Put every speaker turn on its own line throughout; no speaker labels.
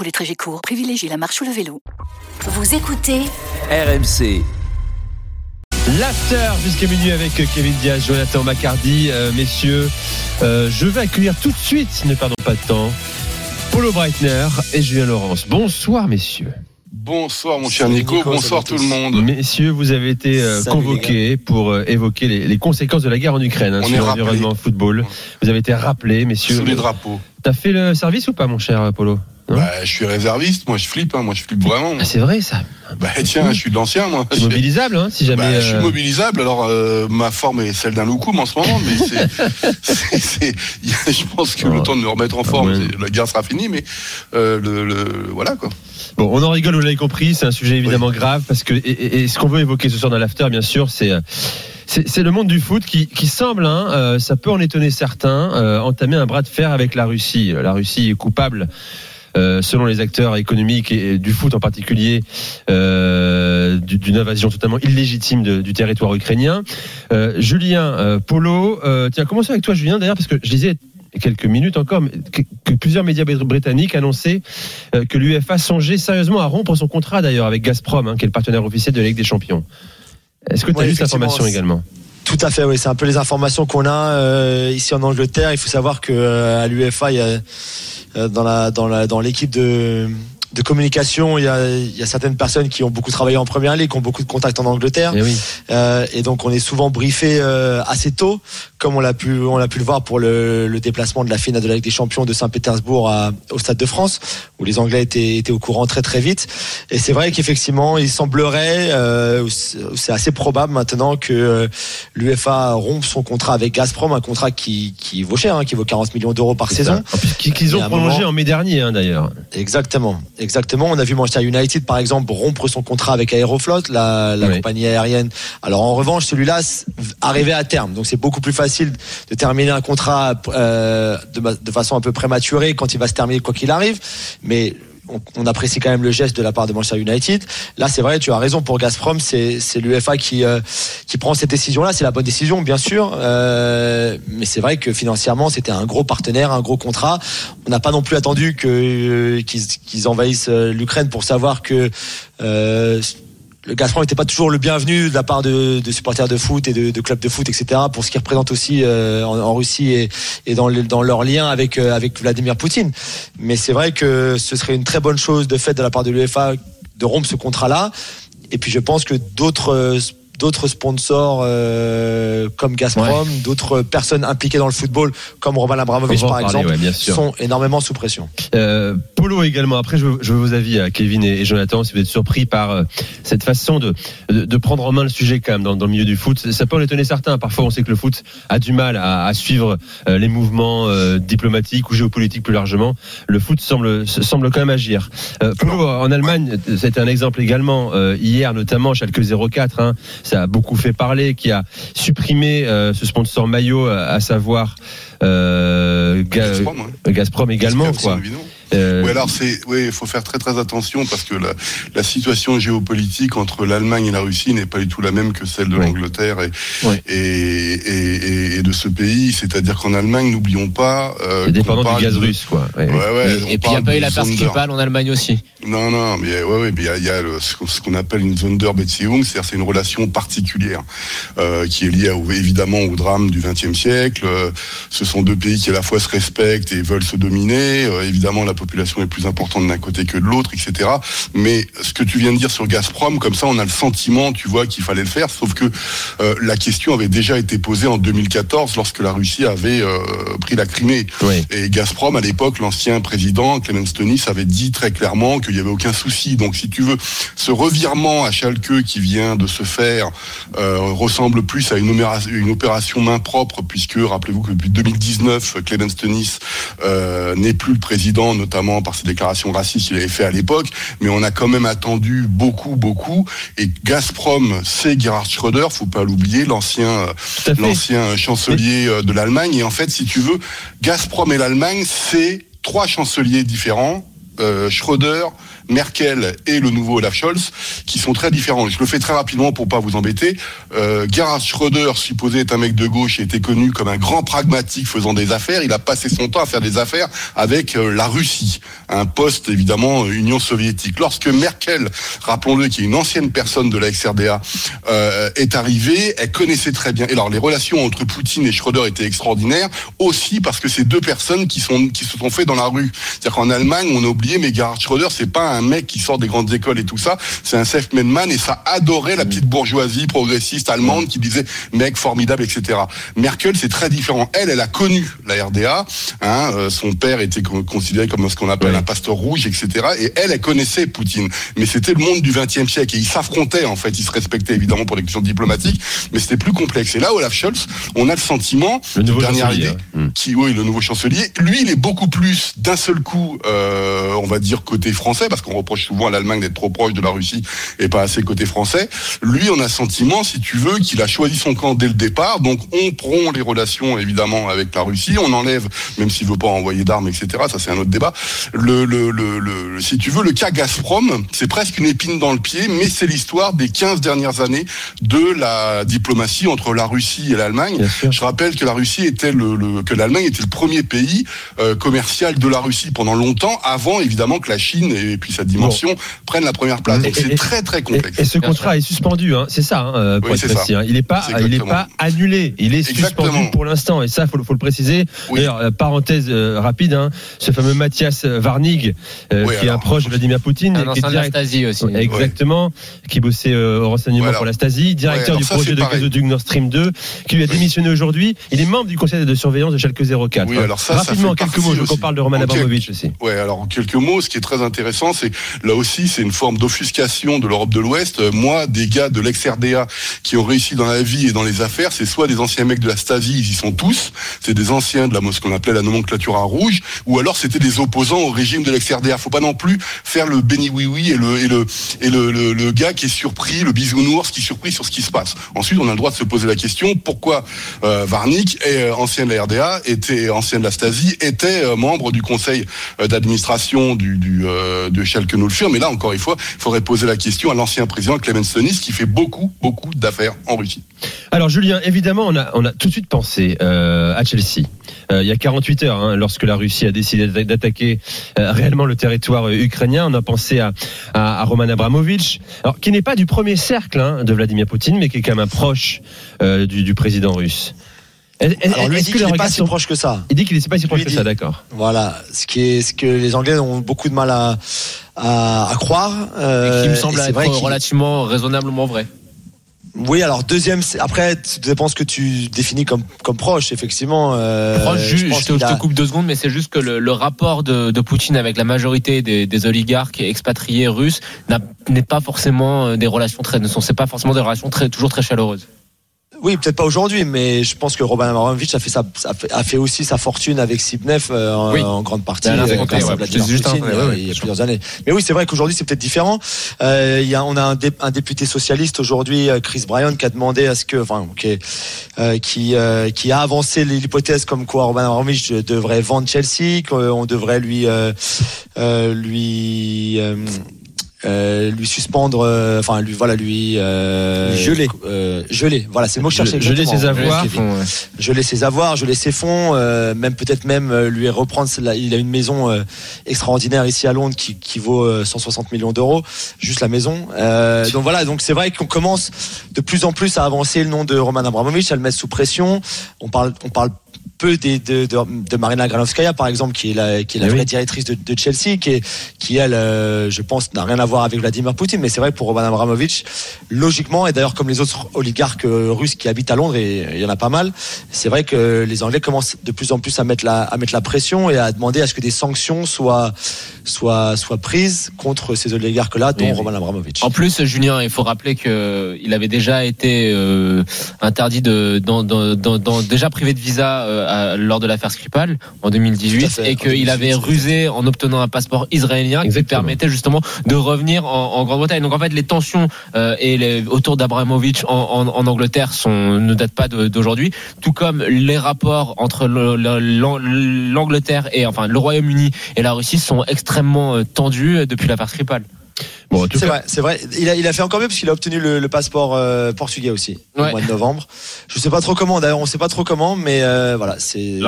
Pour les trajets courts, privilégiez la marche ou le vélo.
Vous écoutez
RMC.
L'after jusqu'à minuit avec Kevin Diaz, Jonathan Macardy, euh, messieurs. Euh, je vais accueillir tout de suite, ne perdons pas de temps, Paulo Breitner et Julien Laurence. Bonsoir, messieurs.
Bonsoir mon cher Nico, bonsoir tout le monde.
Messieurs, vous avez été euh, convoqués pour euh, évoquer les, les conséquences de la guerre en Ukraine hein,
On
sur l'environnement football. Vous avez été rappelés, messieurs.
Sous les drapeaux.
T'as fait le service ou pas, mon cher Polo Hein
Bah, je suis réserviste, moi je flippe, hein, moi je flippe vraiment.
Ah, C'est vrai, ça.
Bah tiens, je suis de l'ancien moi.
C'est mobilisable, hein, si jamais.
Bah, je suis
euh,
mobilisable, alors euh, ma forme est celle d'un loukoum en ce moment, mais c'est, je pense que
Oh.
le temps de me remettre en forme,
Ouais.
la guerre sera finie, mais euh, le, le- voilà quoi.
Bon, on en rigole, vous l'avez compris, c'est un sujet évidemment grave parce que et, et- ce qu'on veut évoquer ce soir dans l'after, bien sûr, c'est c'est c'est le monde du foot qui, qui semble, hein, euh, ça peut en étonner certains, euh, entamer un bras de fer avec la Russie. La Russie est coupable. Euh, selon les acteurs économiques et, et du foot en particulier, euh, du- d'une invasion totalement illégitime de- du territoire ukrainien. Euh, Julien euh, Polo, euh, tiens, commençons avec toi, Julien, d'ailleurs, parce que je disais quelques minutes encore que, que plusieurs médias brit- britanniques annonçaient que l'UEFA songeait sérieusement à rompre son contrat d'ailleurs avec Gazprom, hein, qui est le partenaire officiel de la Ligue des Champions. Est-ce que tu as
Ouais,
vu cette
effectivement,
information
c'est-
également?
Tout à fait, oui. C'est un peu les informations qu'on a euh, ici en Angleterre. Il faut savoir que euh, à l'UEFA, il euh, dans l'équipe de de communication, il y, a, il y a certaines personnes qui ont beaucoup travaillé en première ligue, qui ont beaucoup de contacts en Angleterre,
Eh oui.
Euh, et donc on est souvent briefé euh, assez tôt, comme on l'a pu on l'a pu le voir pour le, le déplacement de la finale de la Ligue des Champions de Saint-Pétersbourg au Stade de France, où les Anglais étaient, étaient au courant très très vite. Et c'est vrai qu'effectivement, il semblerait, euh, c'est assez probable maintenant que euh, l'UEFA rompe son contrat avec Gazprom, un contrat qui, qui vaut cher, hein, qui vaut 40 millions d'euros par saison.
qu'ils
Et
ont prolongé
moment-
en mai dernier hein, d'ailleurs.
Exactement, exactement. On a vu Manchester United, par exemple, rompre son contrat avec Aeroflot, la, la
Oui.
compagnie aérienne. Alors en revanche, celui-là arrivait à terme, donc c'est beaucoup plus facile de terminer un contrat euh, de, de façon un peu prématurée quand il va se terminer quoi qu'il arrive. Mais on, apprécie quand même le geste de la part de Manchester United. Là, c'est vrai, tu as raison pour Gazprom, c'est l'UEFA qui euh, qui prend cette décision-là. C'est la bonne décision, bien sûr, euh, mais c'est vrai que financièrement, c'était un gros partenaire, un gros contrat. On n'a pas non plus attendu euh, qu'ils envahissent l'Ukraine pour savoir que le Gazprom n'était pas toujours le bienvenu de la part de, de supporters de foot et de, de clubs de foot, etc. Pour ce qu'ils représentent aussi euh, en, en Russie et, et dans, le- dans leur lien avec euh, avec Vladimir Poutine. Mais c'est vrai que ce serait une très bonne chose de fait de la part de l'UEFA de rompre ce contrat-là. Et puis je pense que d'autres euh, d'autres sponsors euh, comme Gazprom, d'autres personnes impliquées dans le football comme Roman Abramovich par
parler,
exemple,
ouais, bien sûr.
sont énormément sous pression.
Euh, Polo également. Après, je veux, je veux vos avis, à Kevin et, et Jonathan, si vous êtes surpris par euh, cette façon de, de, de prendre en main le sujet quand même dans, dans le milieu du foot. Ça peut en étonner certains. Parfois, on sait que le foot a du mal à, à suivre euh, les mouvements euh, diplomatiques ou géopolitiques plus largement. Le foot semble, se- semble quand même agir. Euh, Polo, en Allemagne, c'était un exemple également euh, hier, notamment Schalke 04. Hein, ça a beaucoup fait parler, qui a supprimé euh, ce sponsor maillot, à, à savoir euh, Ga-
Gazprom,
également,
Gazprom,
quoi. Euh,
Oui, alors c'est, oui, il faut faire très très attention parce que la, la situation géopolitique entre l'Allemagne et la Russie n'est pas du tout la même que celle de
Oui.
l'Angleterre et,
Oui.
et, et, et- et de ce pays. C'est-à-dire qu'en Allemagne, n'oublions pas, euh,
dépendant du gaz
de-
russe, quoi. Ouais.
Ouais,
et puis il n'y a pas eu
Sonder.
Skripal en Allemagne aussi.
Non, non, mais ouais, ouais, mais il y a, il y a le- ce qu'on- appelle une Sonderbeziehung, c'est-à-dire c'est une relation particulière euh, qui est liée au- évidemment au drame du XXe siècle. Euh, ce sont deux pays qui à la fois se respectent et veulent se dominer. Euh, évidemment, la population est plus importante d'un côté que de l'autre, etc. Mais ce que tu viens de dire sur Gazprom, comme ça, on a le sentiment, tu vois, qu'il fallait le faire. Sauf que euh, la question avait déjà été posée en 2014 lorsque la Russie avait euh, pris la Crimée. Et Gazprom, à l'époque, l'ancien président Clemens Tönnies avait dit très clairement qu'il n'y avait aucun souci. Donc, si tu veux, ce revirement à Schalke qui vient de se faire euh, ressemble plus à une, opéra- une opération main propre, puisque rappelez-vous que depuis 2019, Clemens euh, n'est plus le président, not- notamment par ses déclarations racistes qu'il avait fait à l'époque, mais on a quand même attendu beaucoup, beaucoup. Et Gazprom, c'est Gerhard Schröder, faut pas l'oublier, l'ancien, l'ancien chancelier de l'Allemagne. Et en fait, si tu veux, Gazprom et l'Allemagne, c'est trois chanceliers différents. Euh, Schröder, Merkel et le nouveau Olaf Scholz, qui sont très différents. Je le fais très rapidement pour pas vous embêter. Euh, Gerhard Schröder, supposé être un mec de gauche, était connu comme un grand pragmatique faisant des affaires. Il a passé son temps à faire des affaires avec euh, la Russie, un poste évidemment Union soviétique. Lorsque Merkel, rappelons-le, qui est une ancienne personne de la XRDA, euh, est arrivée, elle connaissait très bien. Et alors les relations entre Poutine et Schröder étaient extraordinaires, aussi parce que c'est deux personnes qui sont qui se sont fait dans la rue. C'est-à-dire qu'en Allemagne, on a oublié, mais Gerhard Schröder, c'est pas un mec qui sort des grandes écoles et tout ça. C'est un self-made man et ça adorait la petite bourgeoisie progressiste allemande qui disait mec formidable, etc. Merkel, c'est très différent. Elle, elle a connu la RDA. Hein, euh, son père était considéré comme ce qu'on appelle un pasteur rouge, etc. Et elle, elle connaissait Poutine. Mais c'était le monde du XXe siècle et ils s'affrontaient en fait. Ils se respectaient évidemment pour les questions diplomatiques, mais c'était plus complexe. Et là, Olaf Scholz, on a le sentiment,
le nouveau
dernière idée, qui, oui, le nouveau chancelier, lui, il est beaucoup plus d'un seul coup, euh, on va dire côté français, parce qu'on on reproche souvent à l'Allemagne d'être trop proche de la Russie et pas assez côté français. Lui, on a sentiment, si tu veux, qu'il a choisi son camp dès le départ. Donc, on prend les relations évidemment avec la Russie, on enlève, même s'il veut pas envoyer d'armes, etc. Ça, c'est un autre débat. Le, le, le, si tu veux, le cas Gazprom, c'est presque une épine dans le pied, mais c'est l'histoire des 15 dernières années de la diplomatie entre la Russie et l'Allemagne. Je rappelle que la Russie était le, que l'Allemagne était le premier pays euh, commercial de la Russie pendant longtemps, avant évidemment que la Chine et puis sa dimension prennent la première place. Donc c'est très très complexe.
Et, ce contrat est suspendu, hein. c'est ça, hein, euh, pour être précis. Hein. Il n'est pas, il est pas annulé, il est suspendu pour l'instant. Et ça, faut, faut le préciser. D'ailleurs, euh, parenthèse euh, rapide, hein, ce fameux Mathias Varnig, qui est un proche de Vladimir Poutine,
un
qui est
direct... de la Stasi aussi.
Exactement, qui bossait au renseignement pour la Stasi, directeur du projet de gazoduc Nord Stream 2, qui lui a démissionné aujourd'hui. Il est membre du conseil de surveillance de Schalke 04.
Oui, alors ça,
Rapidement, en quelques mots, je qu'on parle de Roman Abramovich aussi.
Ouais, alors en quelques mots, ce qui est très intéressant, c'est là aussi, c'est une forme d'offuscation de l'Europe de l'Ouest. Euh, moi, des gars de l'ex-RDA qui ont réussi dans la vie et dans les affaires, c'est soit des anciens mecs de la Stasi, ils y sont tous, c'est des anciens de la ce qu'on appelait la nomenclature à rouge, ou alors c'était des opposants au régime de l'ex-RDA. Faut pas non plus faire le béni oui oui et le et le et le, gars qui est surpris, le bisounours qui est surpris sur ce qui se passe. Ensuite, on a le droit de se poser la question pourquoi euh, Varnik, euh, ancien de la RDA, était ancien de la Stasi, était membre du conseil d'administration du, du de Schalke mais là, encore une fois, il faudrait poser la question à l'ancien président Clemens Sonis qui fait beaucoup, beaucoup d'affaires en Russie.
Alors, Julien, évidemment, on a, on a tout de suite pensé euh, à Chelsea. Euh, il y a 48 heures, hein, lorsque la Russie a décidé d'attaquer euh, réellement le territoire ukrainien, on a pensé à, à, Roman Abramovich, qui n'est pas du premier cercle hein, de Vladimir Poutine, mais qui est quand même proche du président russe.
Alors lui dit qu'il n'est pas si proche que ça.
Il dit qu'il n'est pas si proche que ça, d'accord.
Voilà, ce qui est ce que les Anglais ont beaucoup de mal à à, croire.
Euh, et qui me semble être relativement raisonnablement vrai.
Oui, alors deuxième, après, ça dépend ce que tu définis comme, comme proche, effectivement.
Euh, proche, je, je, te, coupe deux secondes, mais c'est juste que le, rapport de, de, Poutine avec la majorité des, des oligarques expatriés russes n'est pas forcément des relations très, ne sont c'est pas forcément des relations très, toujours très chaleureuses.
Oui, peut-être pas aujourd'hui, mais je pense que Robin Abramovich a fait, sa, a fait, aussi sa fortune avec Sibnev euh, en, grande partie. Euh, il y a plusieurs années. Mais oui, c'est vrai qu'aujourd'hui c'est peut-être différent. Euh, il y a, on a un, un député socialiste aujourd'hui, euh, Chris Bryan, qui a demandé à ce que, enfin, okay, euh, qui qui a avancé l'hypothèse comme quoi Robin Abramovich devrait vendre Chelsea, qu'on devrait lui lui euh, lui suspendre, euh, enfin lui voilà lui
euh, geler,
euh, geler. Voilà, c'est le mot que je cherchais.
Geler ses avoirs,
geler ses avoirs, geler ses fonds, même peut-être même lui reprendre. Il a une maison extraordinaire ici à Londres qui, qui vaut 160 millions d'euros, juste la maison. donc voilà, donc c'est vrai qu'on commence de plus en plus à avancer le nom de Roman Abramovich, à le mettre sous pression. On parle, on parle peu de, de, de, Marina Granovskaya, par exemple, qui est la, qui est la vraie directrice de, de, Chelsea, qui, est, qui elle, euh, je pense, n'a rien à voir avec Vladimir Poutine. Mais c'est vrai pour Roman Abramovich, logiquement, et d'ailleurs comme les autres oligarques euh, russes qui habitent à Londres, et il y en a pas mal, c'est vrai que les Anglais commencent de plus en plus à mettre la, à mettre la pression et à demander à ce que des sanctions soient, soient, soient prises contre ces oligarques-là, dont Roman Abramovich.
En plus, Julien, il faut rappeler qu'il avait déjà été euh, interdit de, dans, dans, dans, déjà privé de visa euh, lors de l'affaire Skripal en 2018 et qu'il avait rusé en obtenant un passeport israélien qui permettait justement de revenir en, Grande-Bretagne. Donc en fait, les tensions euh, et les, autour d'Abramovich en, en, Angleterre sont, ne datent pas d'aujourd'hui, tout comme les rapports entre l'Angleterre et enfin le Royaume-Uni et la Russie sont extrêmement tendus depuis l'affaire Skripal
c'est vrai, c'est vrai. Il a, il a fait encore mieux parce qu'il a obtenu le, passeport euh, portugais aussi au mois de novembre. Je sais pas trop comment. D'ailleurs, on sait pas trop comment, mais euh, voilà, c'est.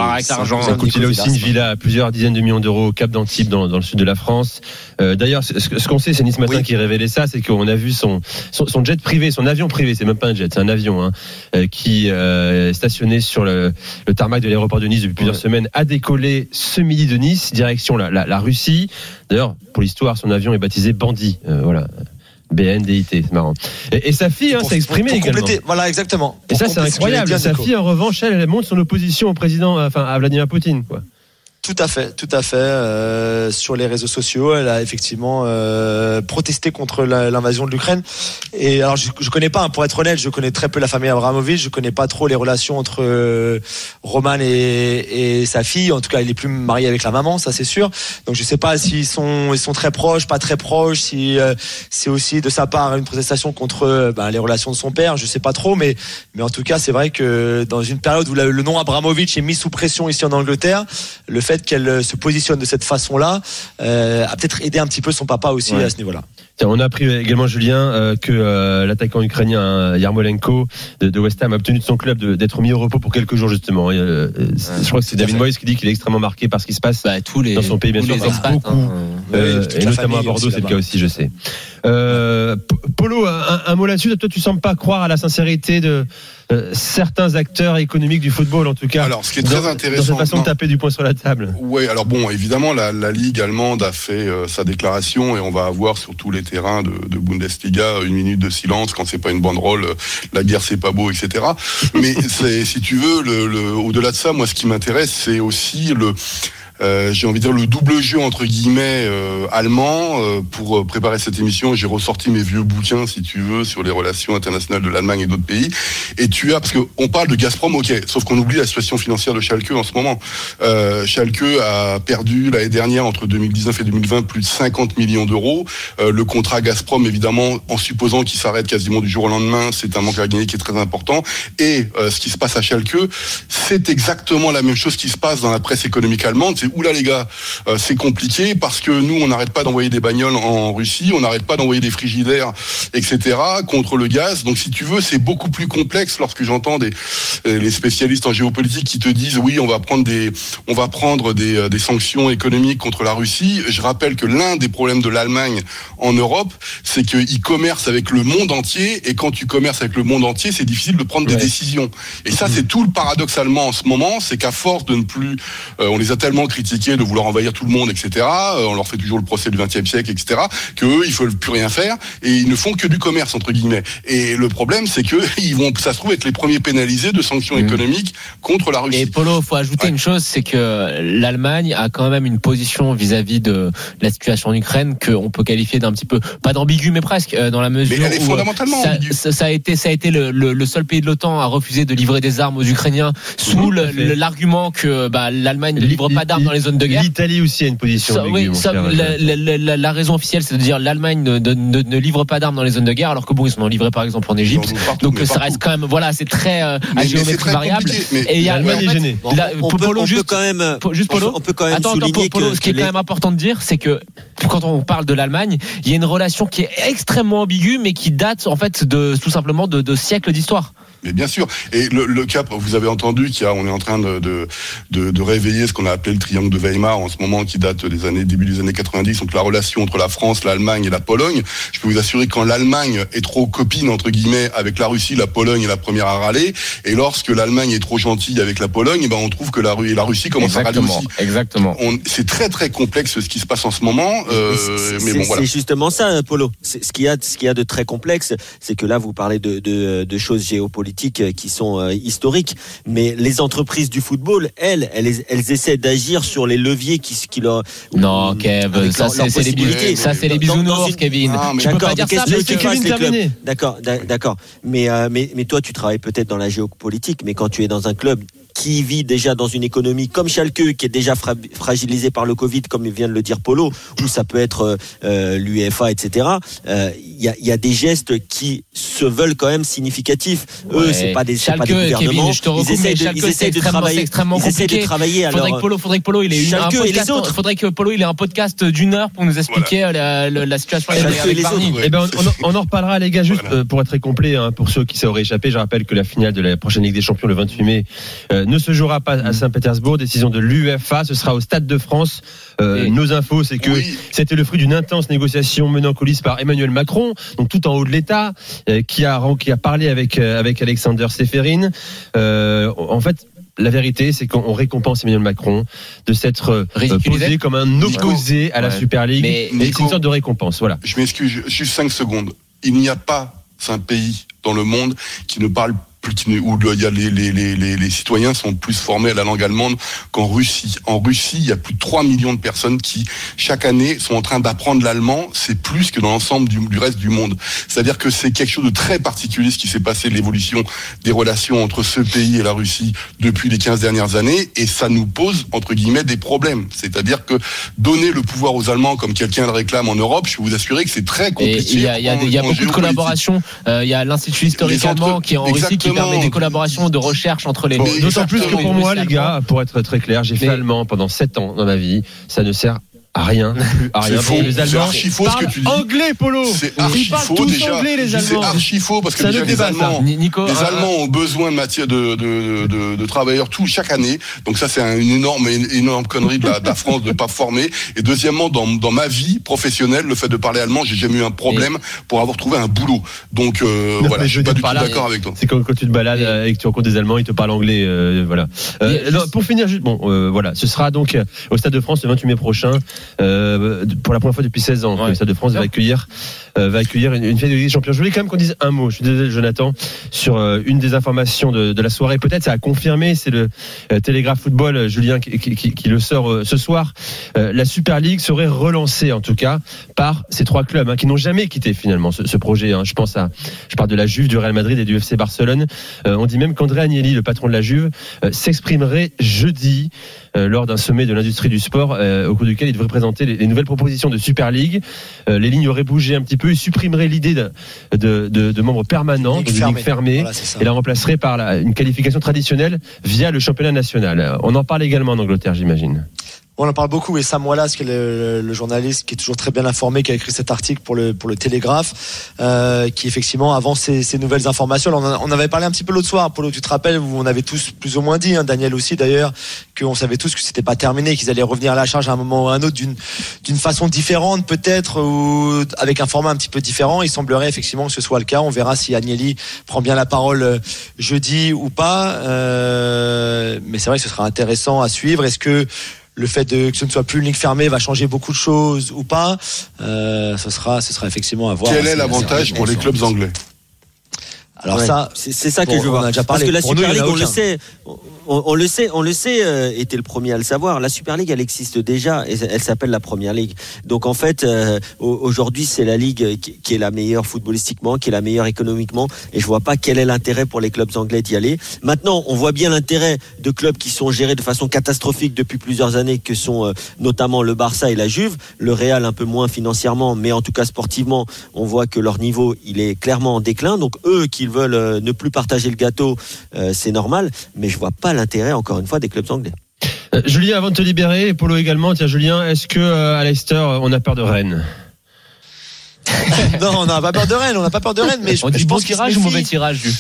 il a aussi une villa à plusieurs dizaines de millions d'euros au Cap d'Antibes dans, dans, le sud de la France. Euh, d'ailleurs, ce, qu'on sait, c'est Nice Matin qui révélait ça, c'est qu'on a vu son, son, jet privé, son avion privé, c'est même pas un jet, c'est un avion hein, qui est stationné sur le, le tarmac de l'aéroport de Nice depuis plusieurs semaines, a décollé ce midi de Nice, direction la, la, la Russie. D'ailleurs, pour l'histoire, son avion est baptisé Bandit. Euh, voilà. BNDIT, c'est marrant. Et, sa fille hein, s'est exprimée également.
Voilà, exactement.
Et ça, c'est incroyable. Sa fille, en revanche, elle, elle montre son opposition au président, enfin, à Vladimir Poutine, quoi.
Tout à fait, tout à fait. Euh, sur les réseaux sociaux, elle a effectivement euh, protesté contre l'invasion de l'Ukraine. Et alors, je, je connais pas, hein, pour être honnête, je connais très peu la famille Abramovich. Je connais pas trop les relations entre euh, Roman et, et, sa fille. En tout cas, il est plus marié avec la maman, ça c'est sûr. Donc, je sais pas s'ils sont, ils sont très proches, pas très proches. Si euh, c'est aussi de sa part une protestation contre euh, ben, les relations de son père, je sais pas trop. Mais, mais en tout cas, c'est vrai que dans une période où le nom Abramovich est mis sous pression ici en Angleterre, le fait qu'elle euh, se positionne de cette façon-là euh, a peut-être aidé un petit peu son papa aussi à ce niveau-là.
On a appris également, Julien, euh, que l'attaquant ukrainien Yarmolenko de, West Ham a obtenu de son club d'être mis au repos pour quelques jours, justement. je crois que c'est David Moyes qui dit qu'il est extrêmement marqué par ce qui se passe bah, tous les, dans son pays, bien sûr. beaucoup, hein. et notamment à Bordeaux, c'est le cas aussi, je sais. Polo, un, mot là-dessus. Toi, tu sembles pas croire à la sincérité de euh, certains acteurs économiques du football, en tout cas.
Alors, ce qui est très intéressant.
Dans cette façon de taper du poing sur la table.
Oui, alors bon, évidemment, la, Ligue allemande a fait euh, sa déclaration et on va avoir sur tous les terrains de, Bundesliga une minute de silence quand c'est pas une banderole, euh, la guerre c'est pas beau, etc. Mais si tu veux, le, au-delà de ça, moi, ce qui m'intéresse, c'est aussi le euh, j'ai envie de dire le double jeu entre guillemets euh, allemand. Euh, pour préparer cette émission j'ai ressorti mes vieux bouquins si tu veux sur les relations internationales de l'Allemagne et d'autres pays. Et tu as parce qu'on parle de Gazprom ok sauf qu'on oublie la situation financière de Schalke en ce moment. Schalke a perdu l'année dernière entre 2019 et 2020 plus de 50 millions d'euros. Le contrat Gazprom évidemment en supposant qu'il s'arrête quasiment du jour au lendemain c'est un manque à gagner qui est très important. Et ce qui se passe à Schalke c'est exactement la même chose qui se passe dans la presse économique allemande oula les gars, euh, c'est compliqué parce que nous, on n'arrête pas d'envoyer des bagnoles en Russie, on n'arrête pas d'envoyer des frigidaires, etc. contre le gaz. Donc si tu veux, c'est beaucoup plus complexe lorsque j'entends des euh, les spécialistes en géopolitique qui te disent oui, on va prendre des on va prendre des, euh, des sanctions économiques contre la Russie. Je rappelle que l'un des problèmes de l'Allemagne en Europe, c'est qu'ils commercent avec le monde entier et quand tu commerces avec le monde entier, c'est difficile de prendre des décisions. Et ça, c'est tout le paradoxe allemand en ce moment, c'est qu'à force de ne plus, on les a tellement critiqués de vouloir envahir tout le monde, etc. Euh, on leur fait toujours le procès du XXe siècle, etc. Que eux, ils veulent plus rien faire et ils ne font que du commerce entre guillemets. Et le problème, c'est que ils vont, ça se trouve, être les premiers pénalisés de sanctions mmh. économiques contre la Russie.
Et Polo, faut ajouter une chose, c'est que l'Allemagne a quand même une position vis-à-vis de la situation en Ukraine qu'on peut qualifier d'un petit peu pas d'ambigu, mais presque euh, dans la mesure
mais elle est
où
fondamentalement
ça, ça, a été ça a été le, le, seul pays de l'OTAN à refuser de livrer des armes aux Ukrainiens sous l'argument que bah, l'Allemagne ne livre pas d'armes dans les zones de guerre.
L'Italie aussi a une position. oui,
la, raison officielle, c'est de dire l'Allemagne ne, ne, livre pas d'armes dans les zones de guerre, alors que bon, ils sont livrés par exemple en Égypte. Donc ça reste quand même, voilà, c'est très euh, à géométrie variable.
Et il y a
on, peut, quand même, juste Polo, on peut quand même attends, souligner ce qui est quand même important de dire, c'est que quand on parle de l'Allemagne, il y a une relation qui est extrêmement ambiguë, mais qui date en fait de tout simplement de siècles d'histoire.
Mais bien sûr. Et le, le cap, vous avez entendu qu'il on est en train de, de, de, de réveiller ce qu'on a appelé le triangle de Weimar en ce moment, qui date des années début des années 90. Donc la relation entre la France, l'Allemagne et la Pologne. Je peux vous assurer que quand l'Allemagne est trop copine entre guillemets avec la Russie, la Pologne est la première à râler. Et lorsque l'Allemagne est trop gentille avec la Pologne, eh ben on trouve que la, la Russie commence à râler aussi.
Exactement.
C'est très très complexe ce qui se passe en ce moment. Euh, mais bon voilà.
C'est justement ça, Polo. Ce qu'il y a, ce qu'il y a de très complexe, c'est que là vous parlez de, de, de choses géopolitiques euh, qui sont euh, historiques, mais les entreprises du football, elles, elles, elles essaient d'agir sur les leviers qui, qui leur.
Non, Kev, ça c'est les bisounours, ça c'est les bisounours, Kevin.
D'accord, D'accord, d'accord. Mais, euh, mais mais toi, tu travailles peut-être dans la géopolitique, mais quand tu es dans un club qui vit déjà dans une économie comme Schalke, qui est déjà fragilisée par le Covid, comme vient de le dire Polo, ou ça peut être euh, l'UEFA, etc. Il y, a, y, a, des gestes qui se veulent quand même significatifs. Eux, c'est pas des,
Schalke,
pas des gouvernements.
Kevin, je te ils essaient de, ils essaient de travailler. Extrêmement ils essaient
de travailler.
Faudrait que Polo, faudrait que Polo, il ait une, un podcast, faudrait que Polo, il ait un podcast d'une heure pour nous expliquer voilà. la, la, situation avec Barney.
Eh ben, on, on, en reparlera, les gars, juste voilà. pour être très complet, hein, pour ceux qui s'auraient échappé. Je rappelle que la finale de la prochaine Ligue des Champions le 28 mai euh, ne se jouera pas à Saint-Pétersbourg. Décision de l'UEFA. Ce sera au Stade de France. Euh, nos infos, c'est que oui. c'était le fruit d'une intense négociation menée en coulisses par Emmanuel Macron, donc tout en haut de l'État, euh, qui a qui a parlé avec avec Alexander Seferin. en fait, la vérité, c'est qu'on récompense Emmanuel Macron de s'être euh, posé comme un opposé à la ouais. Super League. Mais, mais c'est une sorte de récompense. Voilà.
Je m'excuse, juste 5 secondes. Il n'y a pas un pays dans le monde qui ne parle où il y a les, les, les, les, citoyens sont plus formés à la langue allemande qu'en Russie. En Russie, il y a plus de 3 millions de personnes qui, chaque année, sont en train d'apprendre l'allemand. C'est plus que dans l'ensemble du, du, reste du monde. C'est-à-dire que c'est quelque chose de très particulier ce qui s'est passé, l'évolution des relations entre ce pays et la Russie depuis les 15 dernières années. Et ça nous pose, entre guillemets, des problèmes. C'est-à-dire que donner le pouvoir aux Allemands comme quelqu'un le réclame en Europe, je peux vous assurer que c'est très compliqué.
Il y a, y a, y a beaucoup de collaborations. Euh, il y a l'Institut historique allemand qui est en Russie qui permet des collaborations de recherche entre les.
Bon, D'autant plus que pour moi, les gars, pour être très clair, j'ai fait allemand pendant 7 ans dans ma vie. Ça ne sert à rien, à rien.
Faux.
Les Allemands
archi faux ce que tu dis.
anglais, Polo.
C'est archi faux déjà.
Anglais, les
C'est archi faux parce que déjà, les Allemands,
Nico,
les Allemands ont besoin de matière de, de, de, de, travailleurs tout chaque année. Donc ça, c'est une énorme, énorme connerie de la, de la France de ne pas former. Et deuxièmement, dans, dans ma vie professionnelle, le fait de parler allemand, j'ai jamais eu un problème pour avoir trouvé un boulot. Donc euh,
non,
voilà, je suis pas du tout d'accord
et...
avec toi.
C'est quand, quand tu te balades et... et que tu rencontres des Allemands, ils te parlent anglais. Euh, voilà. Euh, non, pour finir, juste, bon, euh, voilà, ce sera donc au Stade de France le 28 mai prochain. Euh, pour la première fois depuis 16 ans, ouais. le Stade de France va accueillir, va accueillir une, une finale de Ligue des Champions. Je voulais quand même qu'on dise un mot. Je suis désolé, Jonathan, sur euh, une des informations de, la soirée. Peut-être ça a confirmé. C'est le euh, Télégraphe Football, Julien, qui, le sort ce soir. la Super League serait relancée, en tout cas, par ces trois clubs hein, qui n'ont jamais quitté finalement ce, projet. Hein. Je pense à, je parle de la Juve, du Real Madrid et du FC Barcelone. on dit même qu'André Agnelli, le patron de la Juve, s'exprimerait jeudi lors d'un sommet de l'industrie du sport au cours duquel il devrait présenter les, les nouvelles proposition de Super League. Euh, les lignes auraient bougé un petit peu. Ils supprimeraient l'idée de, de, de, de, membres permanents, de lignes fermées, voilà, et la remplacerait par la, une qualification traditionnelle via le championnat national. On en parle également en Angleterre, j'imagine.
On en parle beaucoup et Sam Wallace, qui est le, journaliste qui est toujours très bien informé, qui a écrit cet article pour le pour le Télégraphe, euh, qui effectivement avance ces, nouvelles informations. On, on, avait parlé un petit peu l'autre soir, Polo, tu te rappelles, où on avait tous plus ou moins dit, hein, Daniel aussi d'ailleurs, qu'on savait tous que c'était pas terminé, qu'ils allaient revenir à la charge à un moment ou à un autre d'une d'une façon différente peut-être ou avec un format un petit peu différent. Il semblerait effectivement que ce soit le cas. On verra si Agnelli prend bien la parole euh, jeudi ou pas. Euh, mais c'est vrai que ce sera intéressant à suivre. Est-ce que le fait de, que ce ne soit plus une ligue fermée va changer beaucoup de choses ou pas, euh, ce sera, ce sera effectivement à voir.
Quel est l'avantage pour les clubs anglais?
Alors ouais. ça, c'est ça que bon, je veux voir. Parce que la Super nous, League, on le sait, on, on, le sait, on le sait, euh, était le premier à le savoir. La Super League, elle existe déjà et elle s'appelle la Première Ligue. Donc en fait, euh, aujourd'hui, c'est la ligue qui, qui, est la meilleure footballistiquement, qui est la meilleure économiquement, et je vois pas quel est l'intérêt pour les clubs anglais d'y aller. Maintenant, on voit bien l'intérêt de clubs qui sont gérés de façon catastrophique depuis plusieurs années, que sont euh, notamment le Barça et la Juve, le Real un peu moins financièrement, mais en tout cas sportivement, on voit que leur niveau, il est clairement en déclin. Donc eux qui veulent euh, ne plus partager le gâteau, euh, c'est normal, mais je vois pas l'intérêt, encore une fois, des clubs anglais.
Euh, Julien, avant de te libérer, et Polo également, tiens Julien, est-ce que euh, à Leicester, on a peur de Rennes
Non, on n'a pas peur de Rennes, on n'a pas peur de Rennes, mais je,
on dit
je
bon
pense
tirage ou mauvais tirage du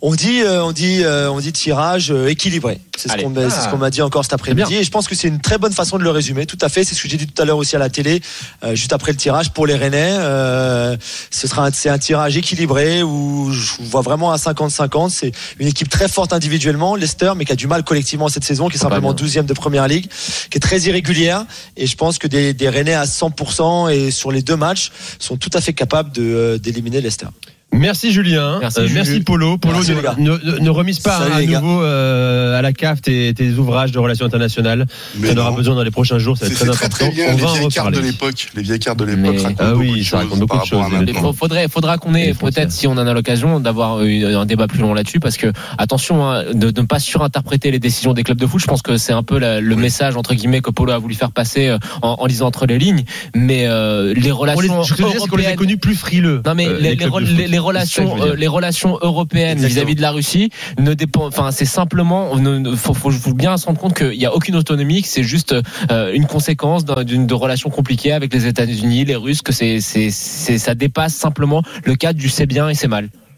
on dit, euh, on dit, euh, on dit tirage euh, équilibré. C'est ce qu'on ah. ce m'a dit encore cet après-midi. Et je pense que c'est une très bonne façon de le résumer. Tout à fait. C'est ce que j'ai dit tout à l'heure aussi à la télé, euh, juste après le tirage pour les Rennais. Euh, ce sera c'est un tirage équilibré où je vois vraiment à 50-50. C'est une équipe très forte individuellement, Leicester, mais qui a du mal collectivement cette saison, qui est simplement 12e de première ligue, qui est très irrégulière. Et je pense que des, des Rennais à 100% et sur les deux matchs sont tout à fait capables de d'éliminer Leicester.
Merci Julien,
Merci,
Euh,
Juju.
merci Polo. Polo
Merci,
ne, ne- ne- remise pas
Salut,
à nouveau euh, à la cave tes, tes ouvrages de relations internationales.
Mais
Tu en auras
non.
besoin dans les prochains jours, ça va être très
très
important.
très bien.
On
Les
va en
vieilles cartes de l'époque, les vieilles cartes de l'époque racontent
Ah oui, ça raconte beaucoup de choses,
Il faudrait, faudra qu'on ait peut-être si on en a l'occasion d'avoir un débat plus long là-dessus parce que attention hein, de, de ne pas surinterpréter les décisions des clubs de foot. Je pense que c'est un peu la- le
Oui.
message entre guillemets que Polo a voulu faire passer euh, en, en lisant entre les lignes. Mais euh, les
On
relations
les, je te c'est qu'on les a
européennes-
connus plus frileux.
Non mais
euh,
les, les relations, euh, les relations européennes vis-à-vis de la Russie ne dépend, enfin c'est simplement, ne, ne- faut, faut, faut bien se rendre compte qu'il n'y a aucune autonomie, que c'est juste euh, une conséquence d'un- d'une de relations compliquées avec les États-Unis, les Russes, que c'est, c'est, c'est, ça dépasse simplement le cadre du c'est bien et c'est mal.